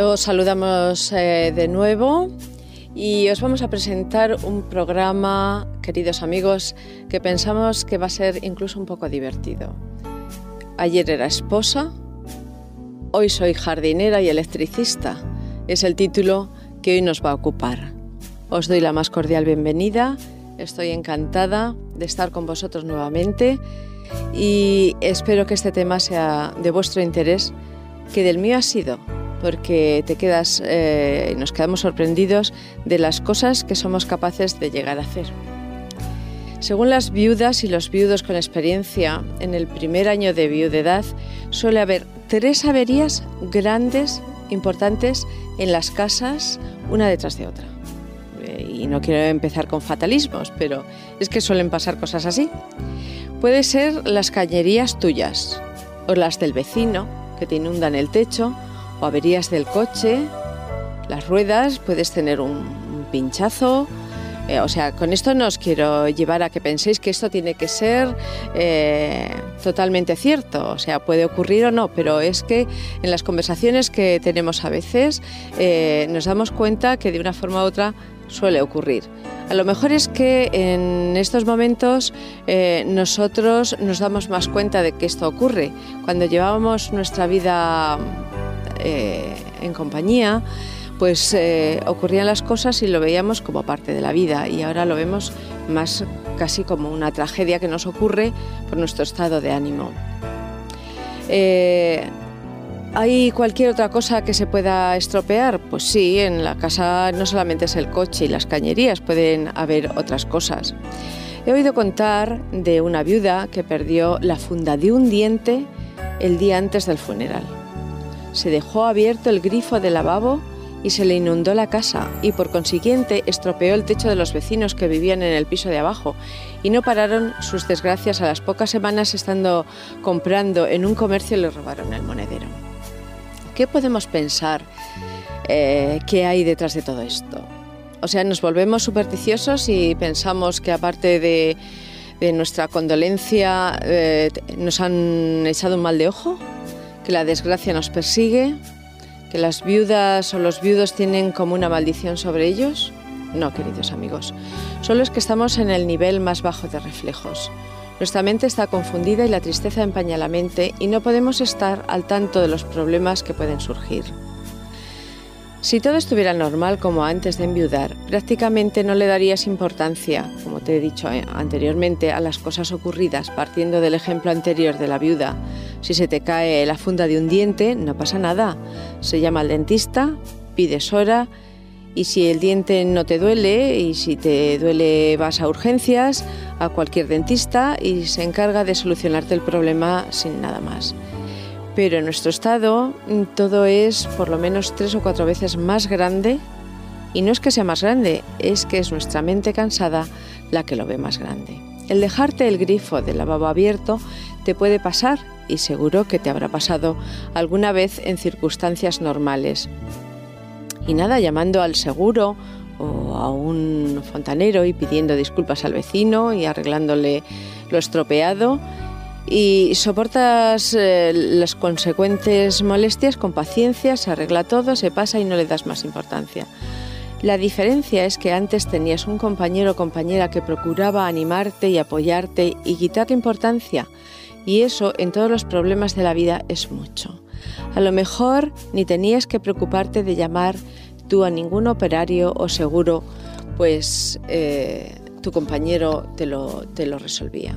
Os saludamos eh, de nuevo y os vamos a presentar un programa, queridos amigos, que pensamos que va a ser incluso un poco divertido. Ayer era esposa, hoy soy jardinera y electricista. Es el título que hoy nos va a ocupar. Os doy la más cordial bienvenida Estoy encantada de estar con vosotros nuevamente y espero que este tema sea de vuestro interés, que del mío ha sido, porque te quedas, eh, nos quedamos sorprendidos de las cosas que somos capaces de llegar a hacer. Según las viudas y los viudos con experiencia, en el primer año de viudedad suele haber tres averías grandes, importantes, en las casas, una detrás de otra y no quiero empezar con fatalismos, pero es que suelen pasar cosas así. Puede ser las cañerías tuyas, o las del vecino, que te inundan el techo, o averías del coche, las ruedas, puedes tener un, pinchazo. Eh, o sea, con esto no os quiero llevar a que penséis que esto tiene que ser eh, totalmente cierto. O sea, puede ocurrir o no, pero es que en las conversaciones que tenemos a veces eh, nos damos cuenta que de una forma u otra suele ocurrir. A lo mejor es que en estos momentos eh, nosotros nos damos más cuenta de que esto ocurre. Cuando llevábamos nuestra vida eh, en compañía, pues eh, ocurrían las cosas y lo veíamos como parte de la vida y ahora lo vemos más casi como una tragedia que nos ocurre por nuestro estado de ánimo. ¿Hay cualquier otra cosa que se pueda estropear? Pues sí, en la casa no solamente es el coche y las cañerías, pueden haber otras cosas. He oído contar de una viuda que perdió la funda de un diente el día antes del funeral. Se dejó abierto el grifo del lavabo y se le inundó la casa y por consiguiente estropeó el techo de los vecinos que vivían en el piso de abajo y no pararon sus desgracias a las pocas semanas estando comprando en un comercio y le robaron el monedero. ¿Qué podemos pensar eh, que hay detrás de todo esto? O sea, nos volvemos supersticiosos y pensamos que aparte de, nuestra condolencia eh, nos han echado un mal de ojo, que la desgracia nos persigue, que las viudas o los viudos tienen como una maldición sobre ellos. No, queridos amigos, solo es que estamos en el nivel más bajo de reflejos. Nuestra mente está confundida y la tristeza empaña la mente y no podemos estar al tanto de los problemas que pueden surgir. Si todo estuviera normal como antes de enviudar, prácticamente no le darías importancia, como te he dicho eh, anteriormente, a las cosas ocurridas partiendo del ejemplo anterior de la viuda. Si se te cae la funda de un diente, no pasa nada. Se llama al dentista, pides hora y si el diente no te duele y si te duele vas a urgencias, a cualquier dentista y se encarga de solucionarte el problema sin nada más. Pero en nuestro estado mm, todo es por lo menos tres o cuatro veces más grande y no es que sea más grande, es que es nuestra mente cansada la que lo ve más grande. El dejarte el grifo del lavabo abierto te puede pasar y seguro que te habrá pasado alguna vez en circunstancias normales y nada, llamando al seguro o a un fontanero y pidiendo disculpas al vecino y arreglándole lo estropeado y soportas eh, las consecuentes molestias con paciencia, se arregla todo, se pasa y no le das más importancia. La diferencia es que antes tenías un compañero o compañera que procuraba animarte y apoyarte y quitarte importancia y eso en todos los problemas de la vida es mucho. A lo mejor ni tenías que preocuparte de llamar tú a ningún operario o seguro, pues eh, tu compañero te lo resolvía.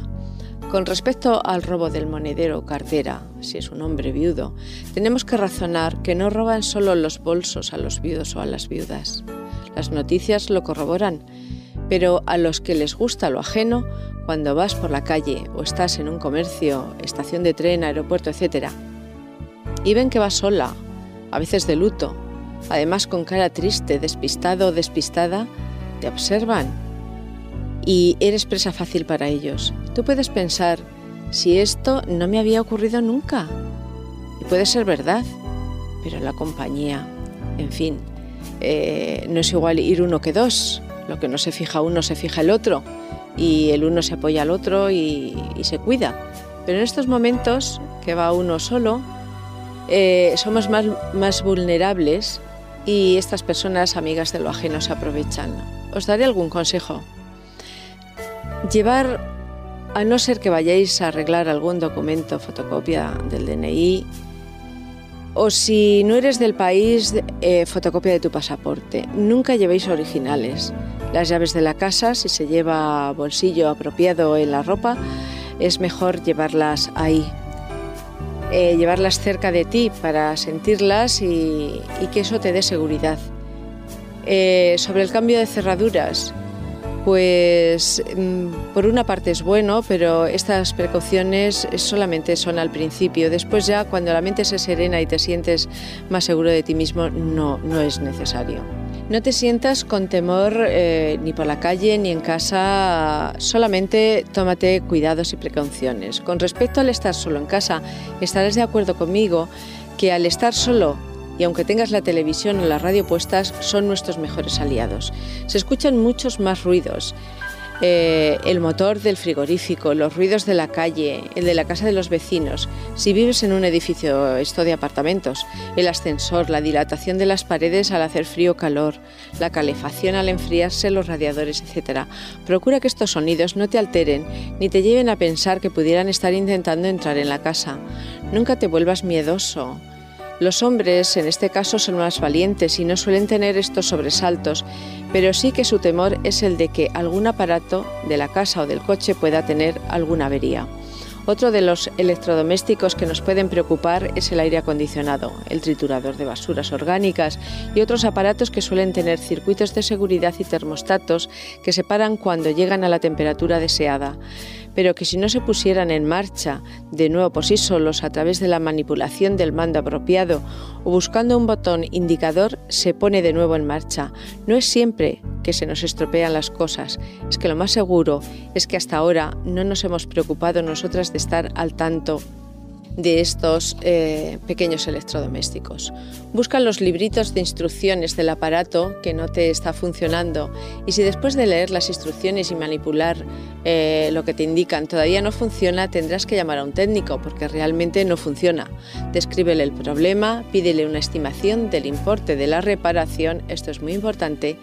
Con respecto al robo del monedero o cartera, si es un hombre viudo, tenemos que razonar que no roban solo los bolsos a los viudos o a las viudas. Las noticias lo corroboran, pero a los que les gusta lo ajeno, cuando vas por la calle o estás en un comercio, estación de tren, aeropuerto, etc., y ven que vas sola, a veces de luto, además con cara triste, despistado o despistada, te observan y eres presa fácil para ellos. Tú puedes pensar, si esto no me había ocurrido nunca, y puede ser verdad, pero la compañía, en fin, eh, no es igual ir uno que dos, lo que no se fija uno se fija el otro, y el uno se apoya al otro y, se cuida. Pero en estos momentos que va uno solo, eh, somos más, más vulnerables y estas personas amigas de lo ajeno se aprovechan. Os daré algún consejo. Llevar, a no ser que vayáis a arreglar algún documento, fotocopia del DNI, o si no eres del país, eh, fotocopia de tu pasaporte. Nunca llevéis originales. Las llaves de la casa, si se lleva bolsillo apropiado en la ropa, es mejor llevarlas ahí. Eh, llevarlas cerca de ti para sentirlas y, que eso te dé seguridad. Eh, sobre el cambio de cerraduras, pues mm, por una parte es bueno, pero estas precauciones solamente son al principio. Después ya cuando la mente se serena y te sientes más seguro de ti mismo, no, no es necesario. No te sientas con temor eh, ni por la calle ni en casa, solamente tómate cuidados y precauciones. Con respecto al estar solo en casa, estarás de acuerdo conmigo que al estar solo y aunque tengas la televisión o la radio puestas, son nuestros mejores aliados. Se escuchan muchos más ruidos. Eh, el motor del frigorífico, los ruidos de la calle, el de la casa de los vecinos. Si vives en un edificio, esto de apartamentos, el ascensor, la dilatación de las paredes al hacer frío o calor, la calefacción al enfriarse los radiadores, etc. Procura que estos sonidos no te alteren ni te lleven a pensar que pudieran estar intentando entrar en la casa. Nunca te vuelvas miedoso los hombres, en este caso, son más valientes y no suelen tener estos sobresaltos, pero sí que su temor es el de que algún aparato de la casa o del coche pueda tener alguna avería. Otro de los electrodomésticos que nos pueden preocupar es el aire acondicionado, el triturador de basuras orgánicas y otros aparatos que suelen tener circuitos de seguridad y termostatos que separan cuando llegan a la temperatura deseada pero que si no se pusieran en marcha de nuevo por sí solos a través de la manipulación del mando apropiado o buscando un botón indicador, se pone de nuevo en marcha. No es siempre que se nos estropean las cosas, es que lo más seguro es que hasta ahora no nos hemos preocupado nosotras de estar al tanto de estos eh, pequeños electrodomésticos. Busca los libritos de instrucciones del aparato que no te está funcionando y si después de leer las instrucciones y manipular eh, lo que te indican todavía no funciona, tendrás que llamar a un técnico porque realmente no funciona. Descríbele el problema, pídele una estimación del importe de la reparación, esto es muy importante,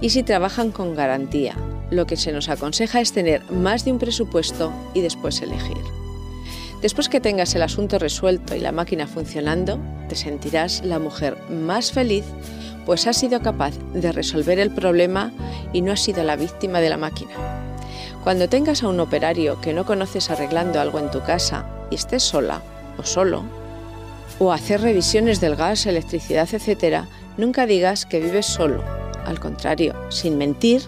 y si trabajan con garantía. Lo que se nos aconseja es tener más de un presupuesto y después elegir. Después que tengas el asunto resuelto y la máquina funcionando, te sentirás la mujer más feliz, pues has sido capaz de resolver el problema y no has sido la víctima de la máquina. Cuando tengas a un operario que no conoces arreglando algo en tu casa y estés sola o solo, o hacer revisiones del gas, electricidad, etc., nunca digas que vives solo. Al contrario, sin mentir,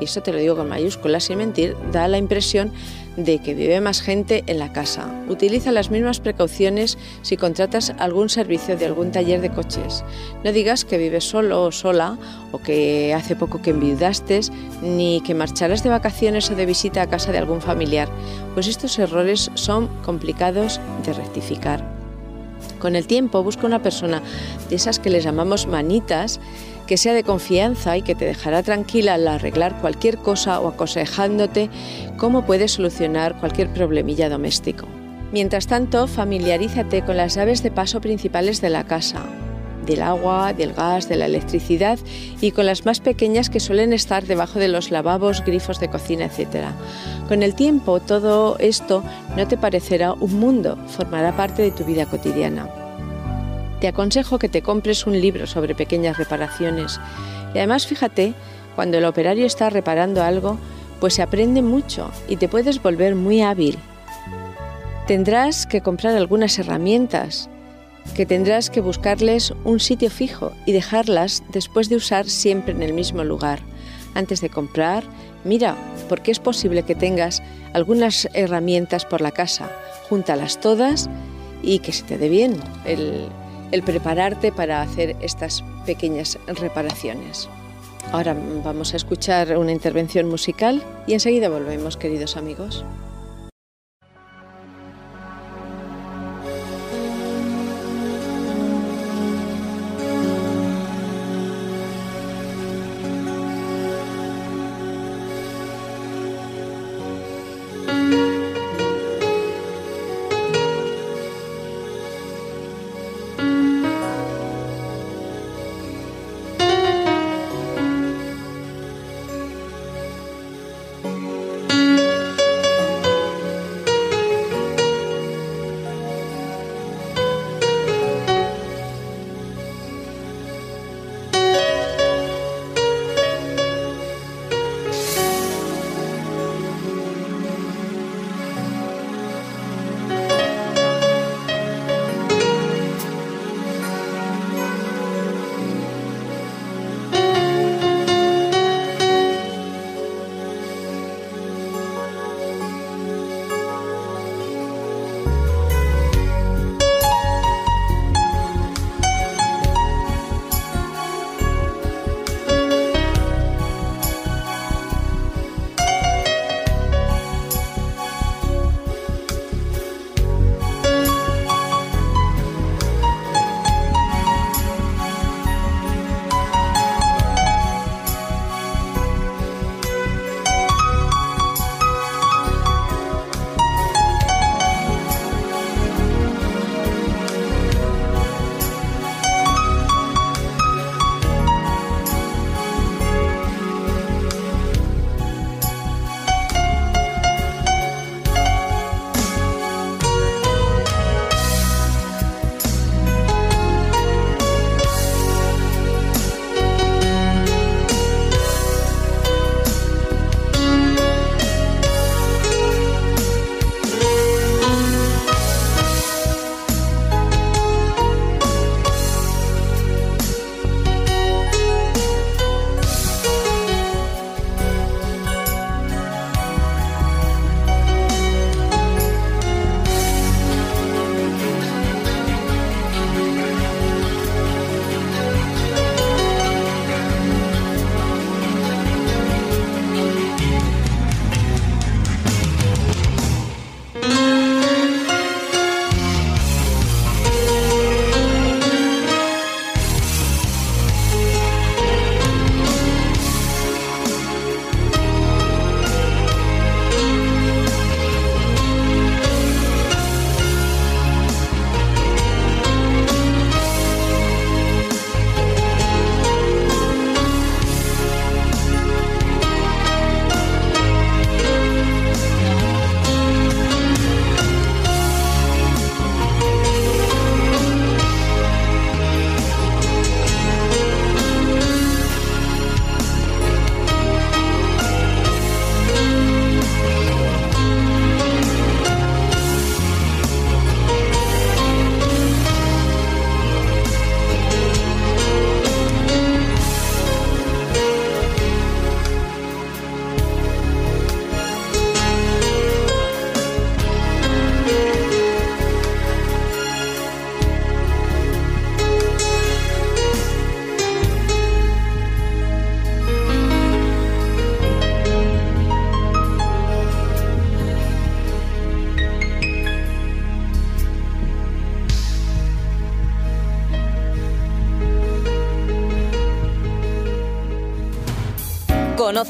y esto te lo digo con mayúsculas, sin mentir, da la impresión de que vive más gente en la casa. Utiliza las mismas precauciones si contratas algún servicio de algún taller de coches. No digas que vives solo o sola o que hace poco que enviudaste, ni que marcharás de vacaciones o de visita a casa de algún familiar, pues estos errores son complicados de rectificar. Con el tiempo busca una persona de esas que les llamamos manitas que sea de confianza y que te dejará tranquila al arreglar cualquier cosa o aconsejándote cómo puedes solucionar cualquier problemilla doméstico. Mientras tanto, familiarízate con las llaves de paso principales de la casa, del agua, del gas, de la electricidad y con las más pequeñas que suelen estar debajo de los lavabos, grifos de cocina, etc. Con el tiempo todo esto no te parecerá un mundo, formará parte de tu vida cotidiana. Te aconsejo que te compres un libro sobre pequeñas reparaciones. Y además fíjate, cuando el operario está reparando algo, pues se aprende mucho y te puedes volver muy hábil. Tendrás que comprar algunas herramientas, que tendrás que buscarles un sitio fijo y dejarlas después de usar siempre en el mismo lugar. Antes de comprar, mira, porque es posible que tengas algunas herramientas por la casa, júntalas todas y que se te dé bien el, el prepararte para hacer estas pequeñas reparaciones. Ahora vamos a escuchar una intervención musical y enseguida volvemos, queridos amigos.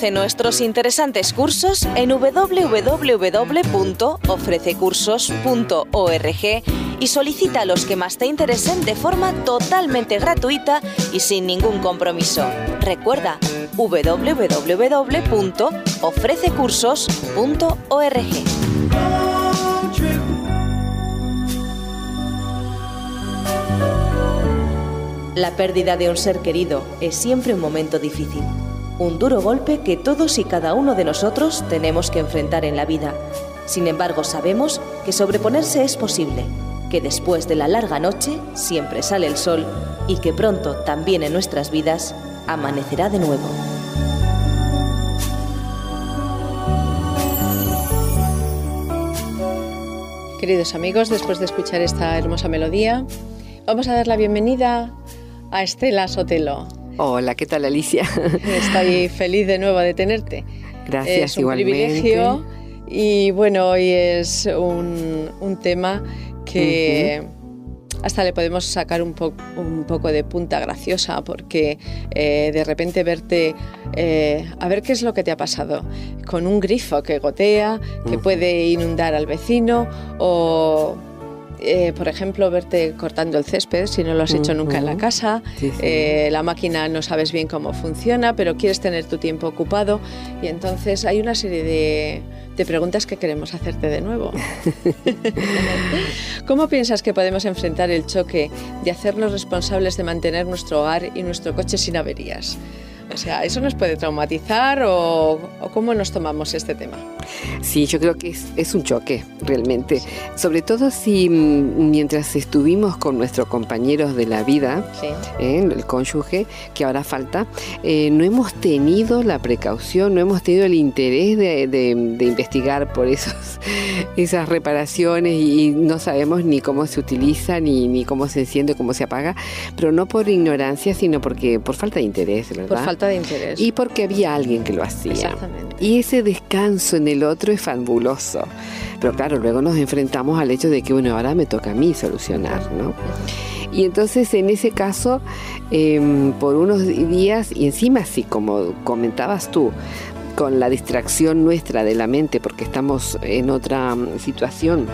Nuestros interesantes cursos en www.ofrececursos.org y solicita los que más te interesen de forma totalmente gratuita y sin ningún compromiso. Recuerda www.ofrececursos.org. La pérdida de un ser querido es siempre un momento difícil un duro golpe que todos y cada uno de nosotros tenemos que enfrentar en la vida. Sin embargo, sabemos que sobreponerse es posible, que después de la larga noche siempre sale el sol y que pronto también en nuestras vidas amanecerá de nuevo. Queridos amigos, después de escuchar esta hermosa melodía, Vamos a dar la bienvenida a Estela Sotelo. Hola, ¿qué tal Alicia? Estoy feliz de nuevo de tenerte. Gracias, es un igualmente. privilegio y bueno, hoy es un, un tema que hasta le podemos sacar un, po un, poco de punta graciosa porque eh, de repente verte, eh, a ver qué es lo que te ha pasado, con un grifo que gotea, que puede inundar al vecino o eh, por ejemplo, verte cortando el césped si no lo has hecho nunca en la casa, Sí, sí. eh, la máquina no sabes bien cómo funciona, pero quieres tener tu tiempo ocupado y entonces hay una serie de, de preguntas que queremos hacerte de nuevo. ¿Cómo piensas que podemos enfrentar el choque de hacernos responsables de mantener nuestro hogar y nuestro coche sin averías? O sea, ¿eso nos puede traumatizar o, o cómo nos tomamos este tema? Sí, yo creo que es, es un choque, realmente. Sobre todo si mm, mientras estuvimos con nuestros compañeros de la vida, Sí. ¿eh? el cónyuge, que ahora falta, eh, no hemos tenido la precaución, no hemos tenido el interés de, de- de investigar por esos, esas reparaciones y no sabemos ni cómo se utiliza, ni, ni cómo se enciende, cómo se apaga, pero no por ignorancia, sino porque por falta de interés, ¿verdad? Por falta de interés. Y porque había alguien que lo hacía. Exactamente. Y ese descanso en el otro es fabuloso. Pero claro, luego nos enfrentamos al hecho de que, bueno, ahora me toca a mí solucionar, ¿no? Y entonces en ese caso, em, por unos días, y encima así como comentabas tú, con la distracción nuestra de la mente, porque estamos en otra mm, situación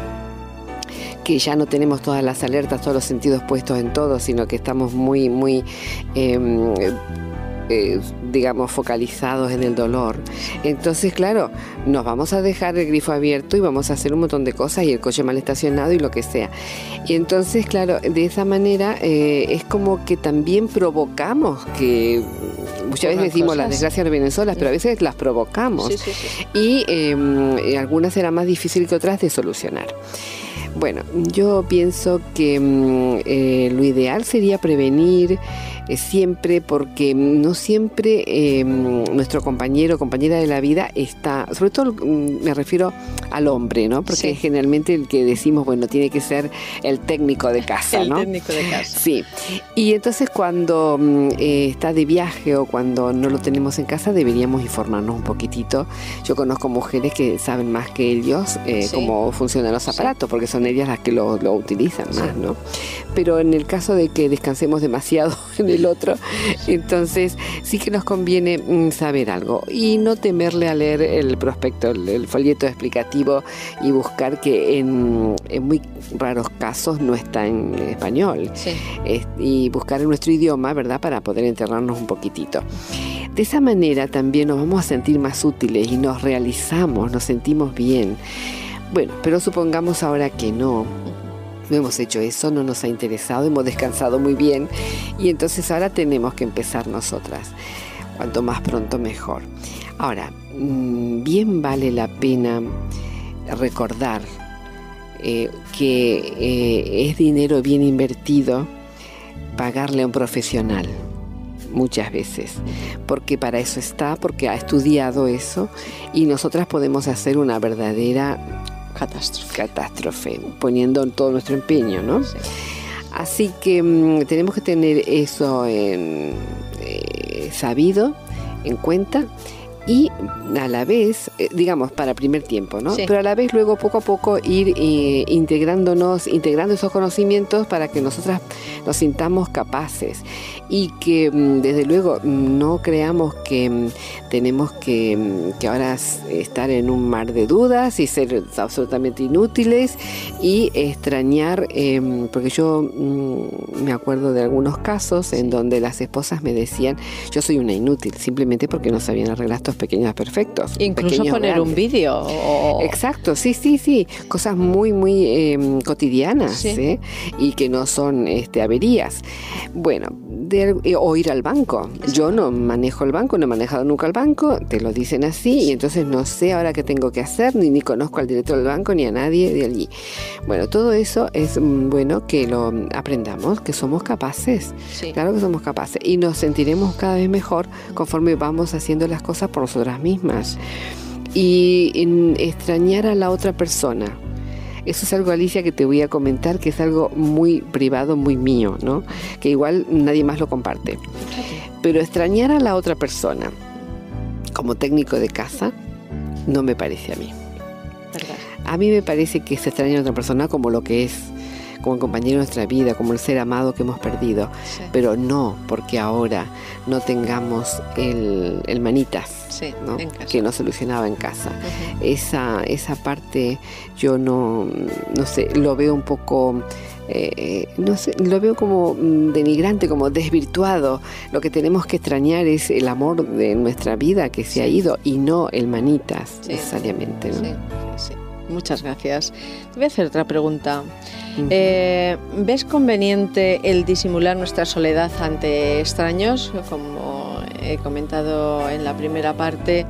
que ya no tenemos todas las alertas, todos los sentidos puestos en todo, sino que estamos muy, muy, em, eh, digamos, focalizados en el dolor. Entonces, claro, nos vamos a dejar el grifo abierto y vamos a hacer un montón de cosas y el coche mal estacionado y lo que sea. Y entonces, claro, de esa manera eh, es como que también provocamos que muchas veces decimos las desgracias no vienen solas, pero a veces las provocamos Sí, sí, sí. y eh, algunas serán más difíciles que otras de solucionar. Bueno, yo pienso que mm, eh, lo ideal sería prevenir eh, siempre porque no siempre eh, nuestro compañero o compañera de la vida está, sobre todo mm, me refiero al hombre, ¿no? Porque Sí. es generalmente el que decimos, bueno, tiene que ser el técnico de casa, El ¿no? técnico de casa. Sí, y entonces cuando mm, eh, está de viaje o cuando no lo tenemos en casa deberíamos informarnos un poquitito. Yo conozco mujeres que saben más que ellos eh, Sí. cómo funcionan los aparatos porque son ellas las que lo, lo utilizan más, ¿no? Pero en el caso de que descansemos demasiado en el otro, entonces sí que nos conviene mm, saber algo y no temerle a leer el prospecto, el, el folleto explicativo y buscar que en, en muy raros casos no está en español Sí. es- y buscar en nuestro idioma, ¿verdad? Para poder enterrarnos un poquitito. De esa manera también nos vamos a sentir más útiles y nos realizamos, nos sentimos bien. Bueno, pero supongamos ahora que no. No hemos hecho eso, no nos ha interesado, hemos descansado muy bien y entonces ahora tenemos que empezar nosotras. Cuanto más pronto mejor. Ahora, mm, bien vale la pena recordar eh, que eh, es dinero bien invertido pagarle a un profesional muchas veces, porque para eso está, porque ha estudiado eso y nosotras podemos hacer una verdadera Catástrofe. catástrofe poniendo todo nuestro empeño, ¿no? Sí. Así que mm, tenemos que tener eso en, eh, sabido, en cuenta y a la vez, eh, digamos, para primer tiempo, ¿no? Sí. Pero a la vez luego poco a poco ir eh, integrándonos, integrando esos conocimientos para que nosotras nos sintamos capaces y que mm, desde luego no creamos que mm, tenemos que, mm, que ahora estar en un mar de dudas y ser absolutamente inútiles y extrañar, em, porque yo mm, me acuerdo de algunos casos en donde las esposas me decían, yo soy una inútil, simplemente porque no sabían arreglar estos pequeños perfectos. Incluso pequeños poner un grandes". vídeo. o- Exacto, sí, sí, sí, cosas muy, muy em, cotidianas Sí. ¿eh? y que no son este, averías. Bueno, de- eh, o ir al banco. Yo no manejo el banco, no he manejado nunca el banco, te lo dicen así y entonces no sé ahora qué tengo que hacer, ni, ni conozco al director del banco ni a nadie de allí. Bueno, todo eso es mm, bueno que lo aprendamos, que somos capaces. Sí. Claro que somos capaces y nos sentiremos cada vez mejor conforme vamos haciendo las cosas por nosotras mismas. Y en extrañar a la otra persona eso es algo, Alicia, que te voy a comentar, que es algo muy privado, muy mío, ¿no? Que igual nadie más lo comparte. Pero extrañar a la otra persona como técnico de casa no me parece a mí. A mí me parece que se extraña a otra persona como lo que es como el compañero de nuestra vida, como el ser amado que hemos perdido, pero no porque ahora no tengamos el, manitas que no solucionaba en casa. esa, esa parte yo no, no sé, lo veo un poco... Eh, no sé, lo veo como mm, denigrante, como desvirtuado. Lo que tenemos que extrañar es el amor de nuestra vida que se ha ido y no el manitas necesariamente. Muchas gracias. Te voy a hacer otra pregunta. Eh, ¿Ves conveniente el disimular nuestra soledad ante extraños? Como he comentado en la primera parte,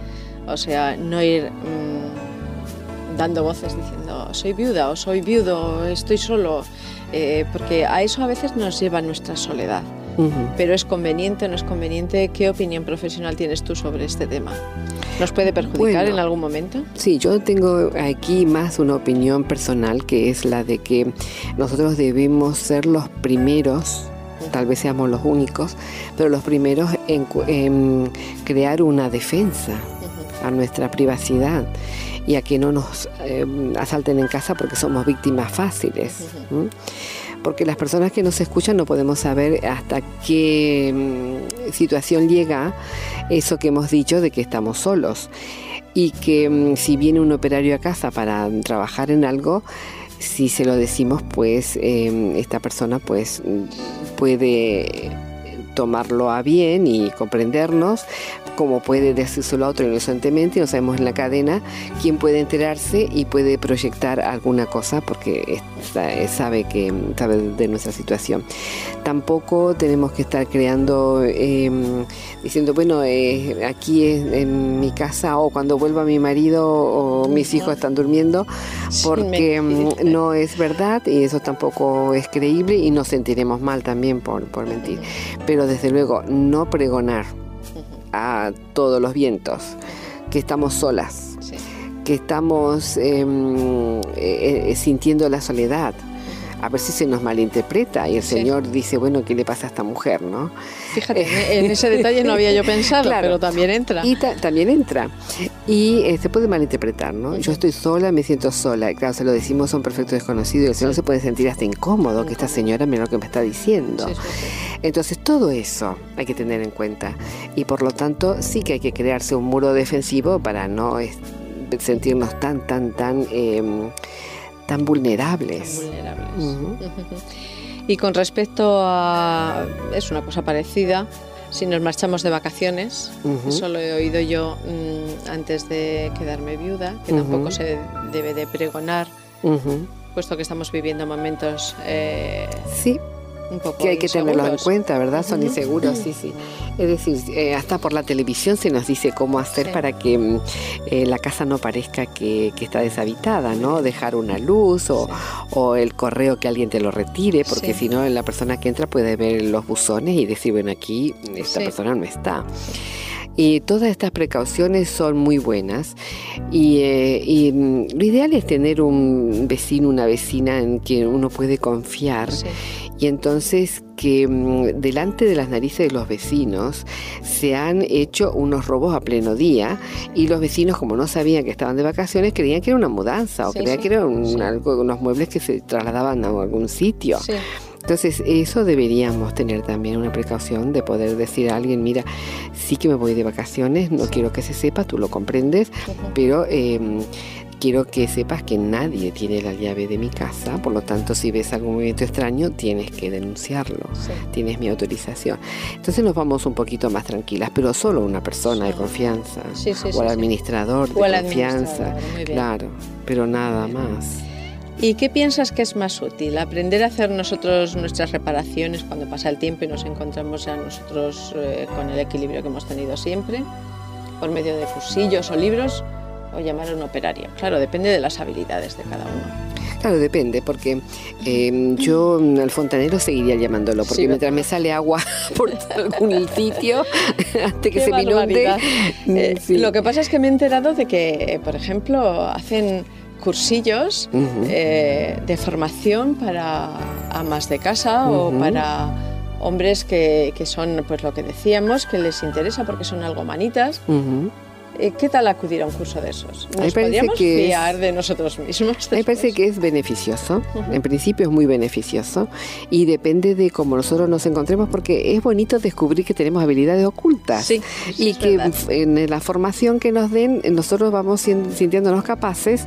o sea, no ir mm, dando voces diciendo soy viuda o soy viudo, estoy solo, eh, porque a eso a veces nos lleva nuestra soledad. Pero es conveniente o no es conveniente. ¿Qué opinión profesional tienes tú sobre este tema? ¿Nos puede perjudicar en algún momento? Sí, yo tengo aquí más una opinión personal que es la de que nosotros debemos ser los primeros tal vez seamos los únicos, pero los primeros en, crear una defensa a nuestra privacidad y a que no nos em, asalten en casa porque somos víctimas fáciles porque las personas que nos escuchan no podemos saber hasta qué mm, situación llega eso que hemos dicho de que estamos solos y que mm, si viene un operario a casa para trabajar en algo, si se lo decimos, pues em, esta persona pues puede tomarlo a bien y comprendernos, como puede decírselo a otro inocentemente, no sabemos en la cadena quién puede enterarse y puede proyectar alguna cosa porque sabe que sabe de nuestra situación. Tampoco tenemos que estar creando, em, diciendo, bueno, eh, aquí en mi casa o cuando vuelva mi marido o mis hijos están durmiendo, porque em, no es verdad y eso tampoco es creíble y nos sentiremos mal también por, por mentir. Pero desde luego, no pregonar a todos los vientos, que estamos solas, que estamos em, eh, eh, sintiendo la soledad, a ver si se nos malinterpreta y el Señor dice, bueno, ¿qué le pasa a esta mujer? ¿no? Fíjate, en ese detalle no había yo pensado, pero también entra. Y también entra. Y eh, se puede malinterpretar, ¿no? Yo estoy sola, me siento sola. Claro, se lo decimos a un perfecto desconocido y el Señor se puede sentir hasta incómodo que esta señora mira lo que me está diciendo. Entonces, todo eso hay que tener en cuenta. Y por lo tanto, sí que hay que crearse un muro defensivo para no sentirnos tan, tan, tan... Em, tan vulnerables. Y con respecto a... es una cosa parecida, si nos marchamos de vacaciones, eso lo he oído yo mm, antes de quedarme viuda, que tampoco se debe de pregonar, puesto que estamos viviendo momentos... Eh, sí que hay que tenerlo en cuenta, ¿verdad? Son inseguros, sí, sí. Es decir, eh, hasta por la televisión se nos dice cómo hacer para que mm, eh, la casa no parezca que, está deshabitada, ¿no? Dejar una luz o, o, el correo que alguien te lo retire, porque si no, la persona que entra puede ver los buzones y decir, bueno, aquí esta persona no está. Y todas estas precauciones son muy buenas. Y, eh, y, mm, lo ideal es tener un vecino, una vecina en quien uno puede confiar y entonces que mm, delante de las narices de los vecinos se han hecho unos robos a pleno día y los vecinos como no sabían que estaban de vacaciones creían que era una mudanza o creían que eran unos muebles que se trasladaban a algún sitio. Entonces, eso deberíamos tener también una precaución de poder decir a alguien, mira, sí que me voy de vacaciones, no quiero que se sepa, tú lo comprendes, pero em, quiero que sepas que nadie tiene la llave de mi casa, por lo tanto si ves algún movimiento extraño tienes que denunciarlo, tienes mi autorización. Entonces nos vamos un poquito más tranquilas, pero solo una persona de confianza o el administrador de confianza, claro, pero nada más. ¿Y qué piensas que es más útil? ¿Aprender a hacer nosotros nuestras reparaciones cuando pasa el tiempo y nos encontramos ya nosotros eh, con el equilibrio que hemos tenido siempre? ¿Por medio de cursillos o libros? O llamar a un operario. Claro, depende de las habilidades de cada uno. Claro, depende, porque em, yo al fontanero seguiría llamándolo, porque mientras me sale agua por algún sitio, hasta que se me inunde. Mm, eh, lo que pasa es que me he enterado de que, por ejemplo, hacen cursillos eh, de formación para amas de casa o para hombres que, que, son, pues lo que decíamos, que les interesa porque son algo manitas. Eh, ¿Qué tal acudir a un curso de esos? ¿Nos podríamos fiar de nosotros mismos? Me parece que es beneficioso. En principio es muy beneficioso y depende de cómo nosotros nos encontremos porque es bonito descubrir que tenemos habilidades ocultas sí, y que en la formación que nos den nosotros vamos sintiéndonos capaces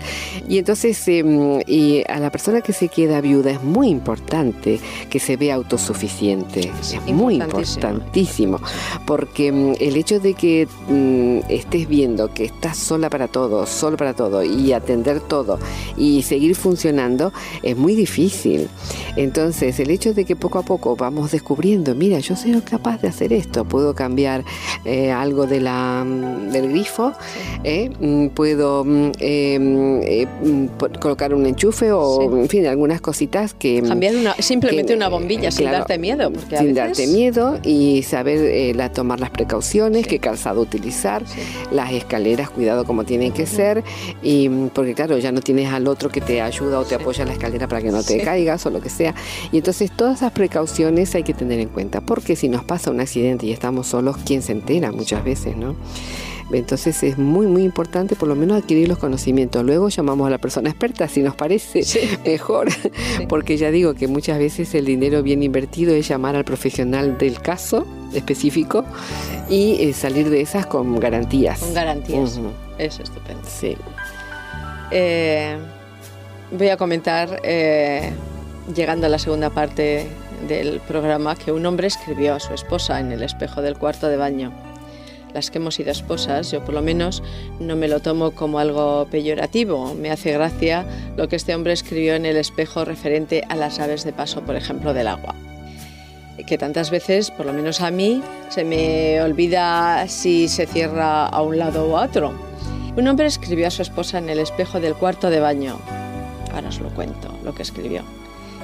y entonces em, y a la persona que se queda viuda es muy importante que se vea autosuficiente. Es muy importantísimo porque em, el hecho de que mm, estés bien que estás sola para todo, solo para todo y atender todo y seguir funcionando es muy difícil. Entonces, el hecho de que poco a poco vamos descubriendo, mira, yo soy capaz de hacer esto, puedo cambiar eh, algo de la, mm, del grifo, eh, mm, puedo mm, em, eh, colocar un enchufe o, en fin, algunas cositas que... Cambiar simplemente una bombilla sin darte miedo. sin darte miedo y saber la, tomar las precauciones, qué calzado utilizar, las escaleras, cuidado como tienen que ser, y porque claro, ya no tienes al otro que te ayuda o te apoya en la escalera para que no te caigas o lo que sea. Y entonces todas esas precauciones hay que tener en cuenta, porque si nos pasa un accidente y estamos solos, ¿quién se entera muchas veces, no? Entonces es muy, muy importante por lo menos adquirir los conocimientos. Luego llamamos a la persona experta si nos parece mejor, porque ya digo que muchas veces el dinero bien invertido es llamar al profesional del caso específico y eh, salir de esas con garantías. Con garantías. Es estupendo. Sí. Eh, voy a comentar, eh, llegando a la segunda parte del programa, que un hombre escribió a su esposa en el espejo del cuarto de baño. Las que hemos sido esposas, yo por lo menos no me lo tomo como algo peyorativo. Me hace gracia lo que este hombre escribió en el espejo referente a las aves de paso, por ejemplo, del agua que tantas veces, por lo menos a mí, se me olvida si se cierra a un lado o a otro. Un hombre escribió a su esposa en el espejo del cuarto de baño. Ahora os lo cuento, lo que escribió.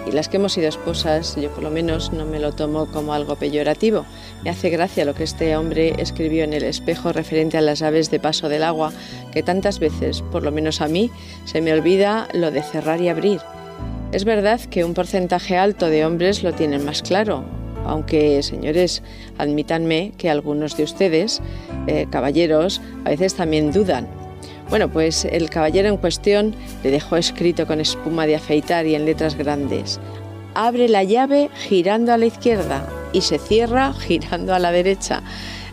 Y las que hemos sido esposas, yo por lo menos no me lo tomo como algo peyorativo. Me hace gracia lo que este hombre escribió en el espejo referente a las aves de paso del agua, que tantas veces, por lo menos a mí, se me olvida lo de cerrar y abrir. Es verdad que un porcentaje alto de hombres lo tienen más claro, aunque señores, admítanme que algunos de ustedes, eh, caballeros, a veces también dudan. Bueno, pues el caballero en cuestión le dejó escrito con espuma de afeitar y en letras grandes, abre la llave girando a la izquierda y se cierra girando a la derecha.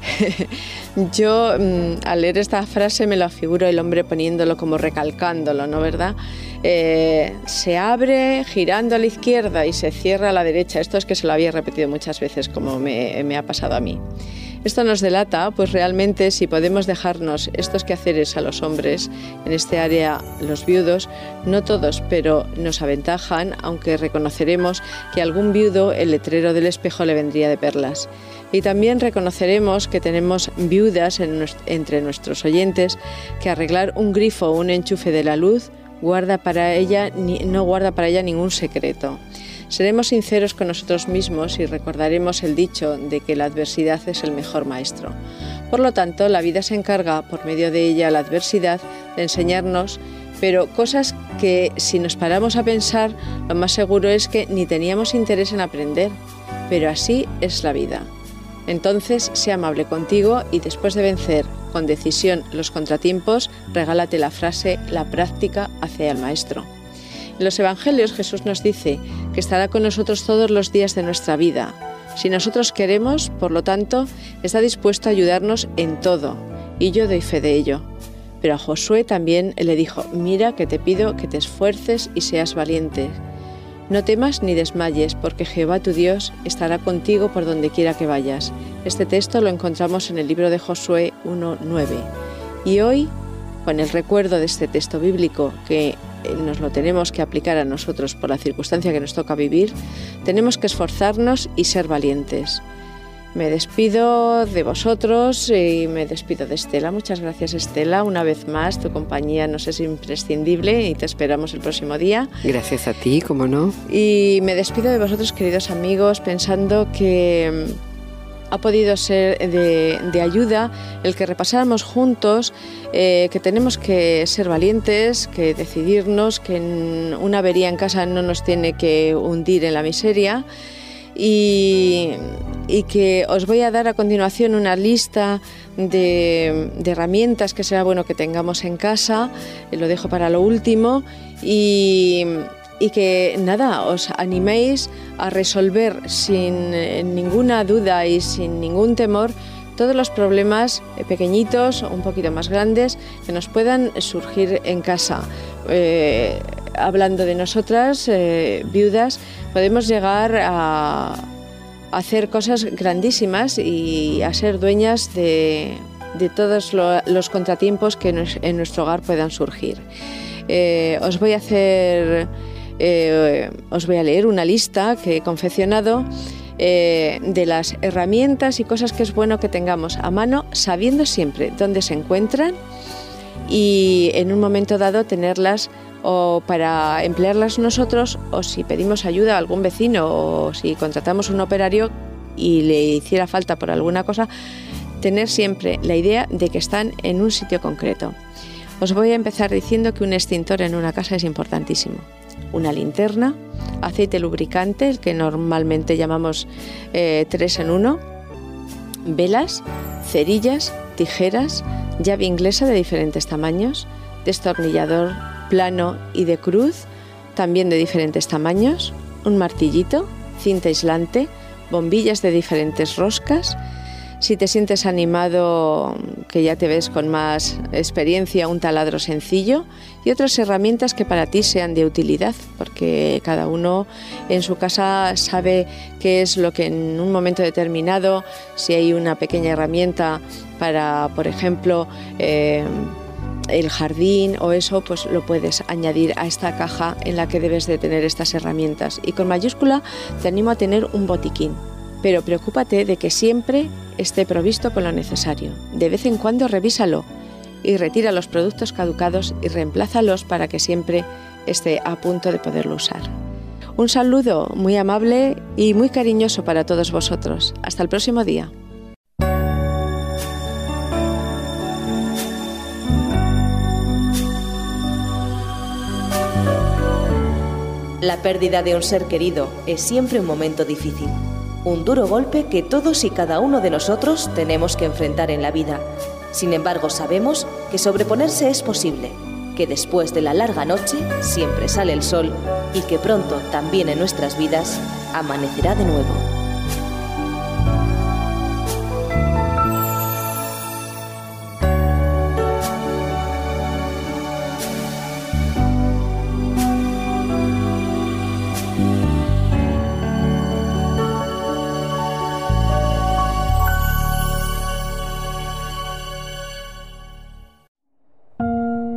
Yo mm, al leer esta frase me lo figuro el hombre poniéndolo como recalcándolo, ¿no verdad? Eh, se abre girando a la izquierda y se cierra a la derecha. Esto es que se lo había repetido muchas veces como me, me ha pasado a mí. Esto nos delata, pues realmente si podemos dejarnos estos quehaceres a los hombres, en este área los viudos, no todos, pero nos aventajan, aunque reconoceremos que algún viudo el letrero del espejo le vendría de perlas. Y también reconoceremos que tenemos viudas entre nuestros oyentes que arreglar un grifo o un enchufe de la luz guarda para ella, no guarda para ella ningún secreto. Seremos sinceros con nosotros mismos y recordaremos el dicho de que la adversidad es el mejor maestro. Por lo tanto, la vida se encarga, por medio de ella, la adversidad, de enseñarnos, pero cosas que si nos paramos a pensar, lo más seguro es que ni teníamos interés en aprender. Pero así es la vida. Entonces, sea amable contigo y después de vencer con decisión los contratiempos, regálate la frase La práctica hace al maestro. En los Evangelios Jesús nos dice que estará con nosotros todos los días de nuestra vida. Si nosotros queremos, por lo tanto, está dispuesto a ayudarnos en todo, y yo doy fe de ello. Pero a Josué también le dijo, mira que te pido que te esfuerces y seas valiente no temas ni desmayes, porque Jehová tu Dios estará contigo por donde quiera que vayas. Este texto lo encontramos en el libro de Josué 1.9. Y hoy, con el recuerdo de este texto bíblico que nos lo tenemos que aplicar a nosotros por la circunstancia que nos toca vivir, tenemos que esforzarnos y ser valientes. Me despido de vosotros y me despido de Estela. Muchas gracias Estela. Una vez más, tu compañía nos es imprescindible y te esperamos el próximo día. Gracias a ti, cómo no. Y me despido de vosotros, queridos amigos, pensando que ha podido ser de, ayuda el que repasáramos juntos eh, que tenemos que ser valientes, que decidirnos, que una avería en casa no nos tiene que hundir en la miseria. Y, que os voy a dar a continuación una lista de, herramientas que será bueno que tengamos en casa, eh, lo dejo para lo último y, que nada, os animéis a resolver sin eh, ninguna duda y sin ningún temor todos los problemas eh, pequeñitos un poquito más grandes que nos puedan surgir en casa. hablando de nosotras, viudas, podemos llegar a, hacer cosas grandísimas y a ser dueñas de, todos los contratiempos que en nuestro hogar puedan surgir. Eh, os voy a hacer, eh, os voy a leer una lista que he confeccionado eh, de las herramientas y cosas que es bueno que tengamos a mano, sabiendo siempre dónde se encuentran y en un momento dado tenerlas o para emplearlas nosotros o si pedimos ayuda a algún vecino o si contratamos un operario y le hiciera falta por alguna cosa, tener siempre la idea de que están en un sitio concreto. Os voy a empezar diciendo que un extintor en una casa es importantísimo. Una linterna, aceite lubricante, el que normalmente llamamos 3 eh, en 1, velas, cerillas, tijeras, llave inglesa de diferentes tamaños, destornillador plano y de cruz, también de diferentes tamaños, un martillito, cinta aislante, bombillas de diferentes roscas. Si te sientes animado, que ya te ves con más experiencia, un taladro sencillo y otras herramientas que para ti sean de utilidad, porque cada uno en su casa sabe qué es lo que en un momento determinado, si hay una pequeña herramienta para, por ejemplo, eh, el jardín o eso, pues lo puedes añadir a esta caja en la que debes de tener estas herramientas. Y con mayúscula te animo a tener un botiquín, pero preocúpate de que siempre esté provisto con lo necesario. De vez en cuando revísalo y retira los productos caducados y reemplázalos para que siempre esté a punto de poderlo usar. Un saludo muy amable y muy cariñoso para todos vosotros. Hasta el próximo día. La pérdida de un ser querido es siempre un momento difícil, un duro golpe que todos y cada uno de nosotros tenemos que enfrentar en la vida. Sin embargo, sabemos que sobreponerse es posible, que después de la larga noche siempre sale el sol y que pronto también en nuestras vidas amanecerá de nuevo.